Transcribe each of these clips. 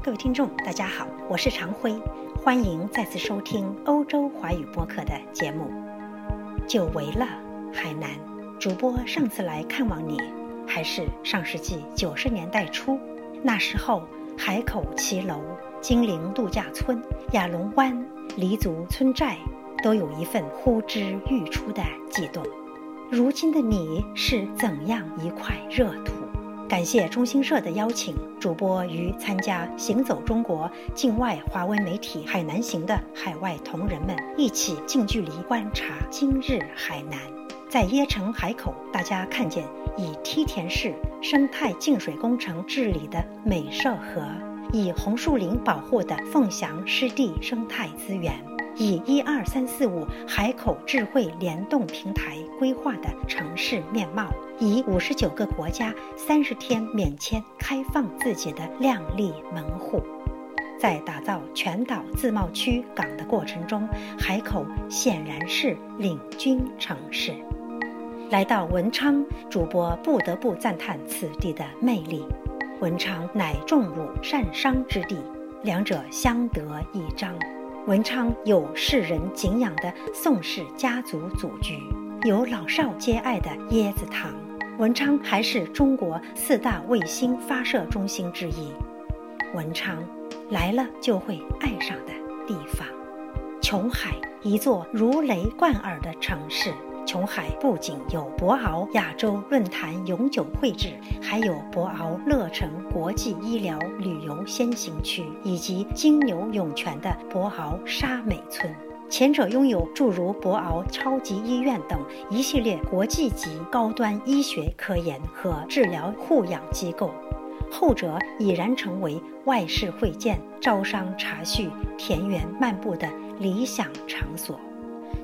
各位听众，大家好，我是常辉，欢迎再次收听欧洲华语播客的节目。久违了，海南主播上次来看望你，还是上世纪九十年代初，那时候海口骑楼、金陵度假村、亚龙湾、黎族村寨都有一份呼之欲出的悸动。如今的你是怎样一块热土？感谢中新社的邀请，主播与参加“行走中国”境外华文媒体海南行的海外同仁们一起近距离观察今日海南。在椰城海口，大家看见以梯田式生态净水工程治理的美社河，以红树林保护的凤翔湿地生态资源。以一二三四五海口智慧联动平台规划的城市面貌，以五十九个国家三十天免签开放自己的靓丽门户，在打造全岛自贸区港的过程中，海口显然是领军城市。来到文昌，主播不得不赞叹此地的魅力。文昌乃重武善商之地，两者相得益彰。文昌有世人敬仰的宋氏家族祖居，有老少皆爱的椰子塘。文昌还是中国四大卫星发射中心之一。文昌，来了就会爱上的地方。琼海，一座如雷贯耳的城市。琼海不仅有博鳌亚洲论坛永久会址，还有博鳌乐城国际医疗旅游先行区，以及金牛涌泉的博鳌沙美村。前者拥有诸如博鳌超级医院等一系列国际级高端医学科研和治疗护养机构，后者已然成为外事会见、招商茶叙、田园漫步的理想场所。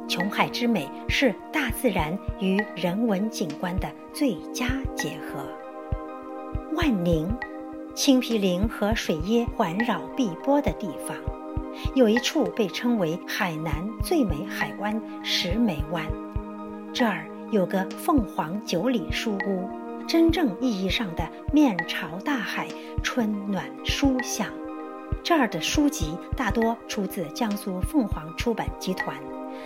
琼海之美是大自然与人文景观的最佳结合。万宁，青皮林和水椰环绕碧波的地方，有一处被称为海南最美海湾石梅湾。这儿有个凤凰九里书屋，真正意义上的面朝大海，春暖书香。这儿的书籍大多出自江苏凤凰出版集团。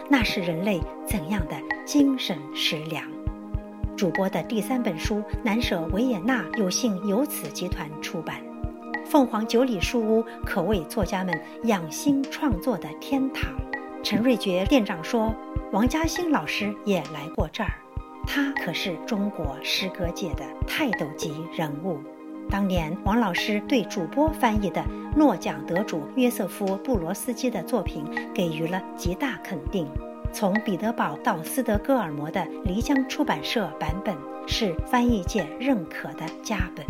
那是人类怎样的精神食粮？主播的第三本书《南舍维也纳有幸由此集团出版，凤凰九里书屋可谓作家们养心创作的天堂。陈瑞觉店长说，王嘉欣老师也来过这儿，他可是中国诗歌界的泰斗级人物。当年王老师对主播翻译的诺奖得主约瑟夫·布罗斯基的作品给予了极大肯定。从彼得堡到斯德哥尔摩的漓江出版社版本是翻译界认可的佳本。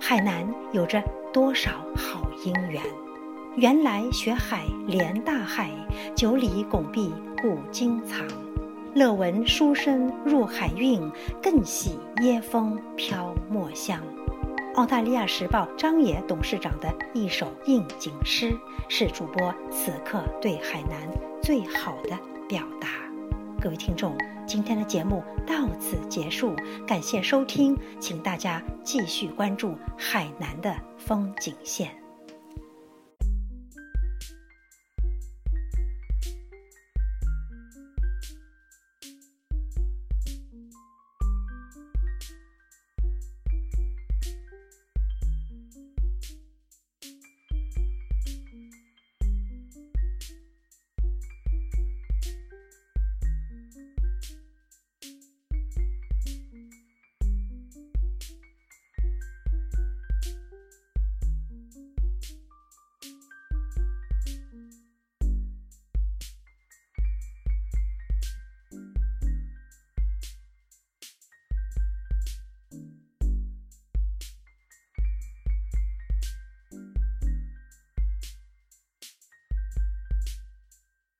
海南有着多少好姻缘？原来学海连大海，九里拱壁古今藏。乐闻书声入海韵，更喜椰风飘墨香。澳大利亚时报张野董事长的一首应景诗，是主播此刻对海南最好的表达。各位听众，今天的节目到此结束，感谢收听，请大家继续关注海南的风景线。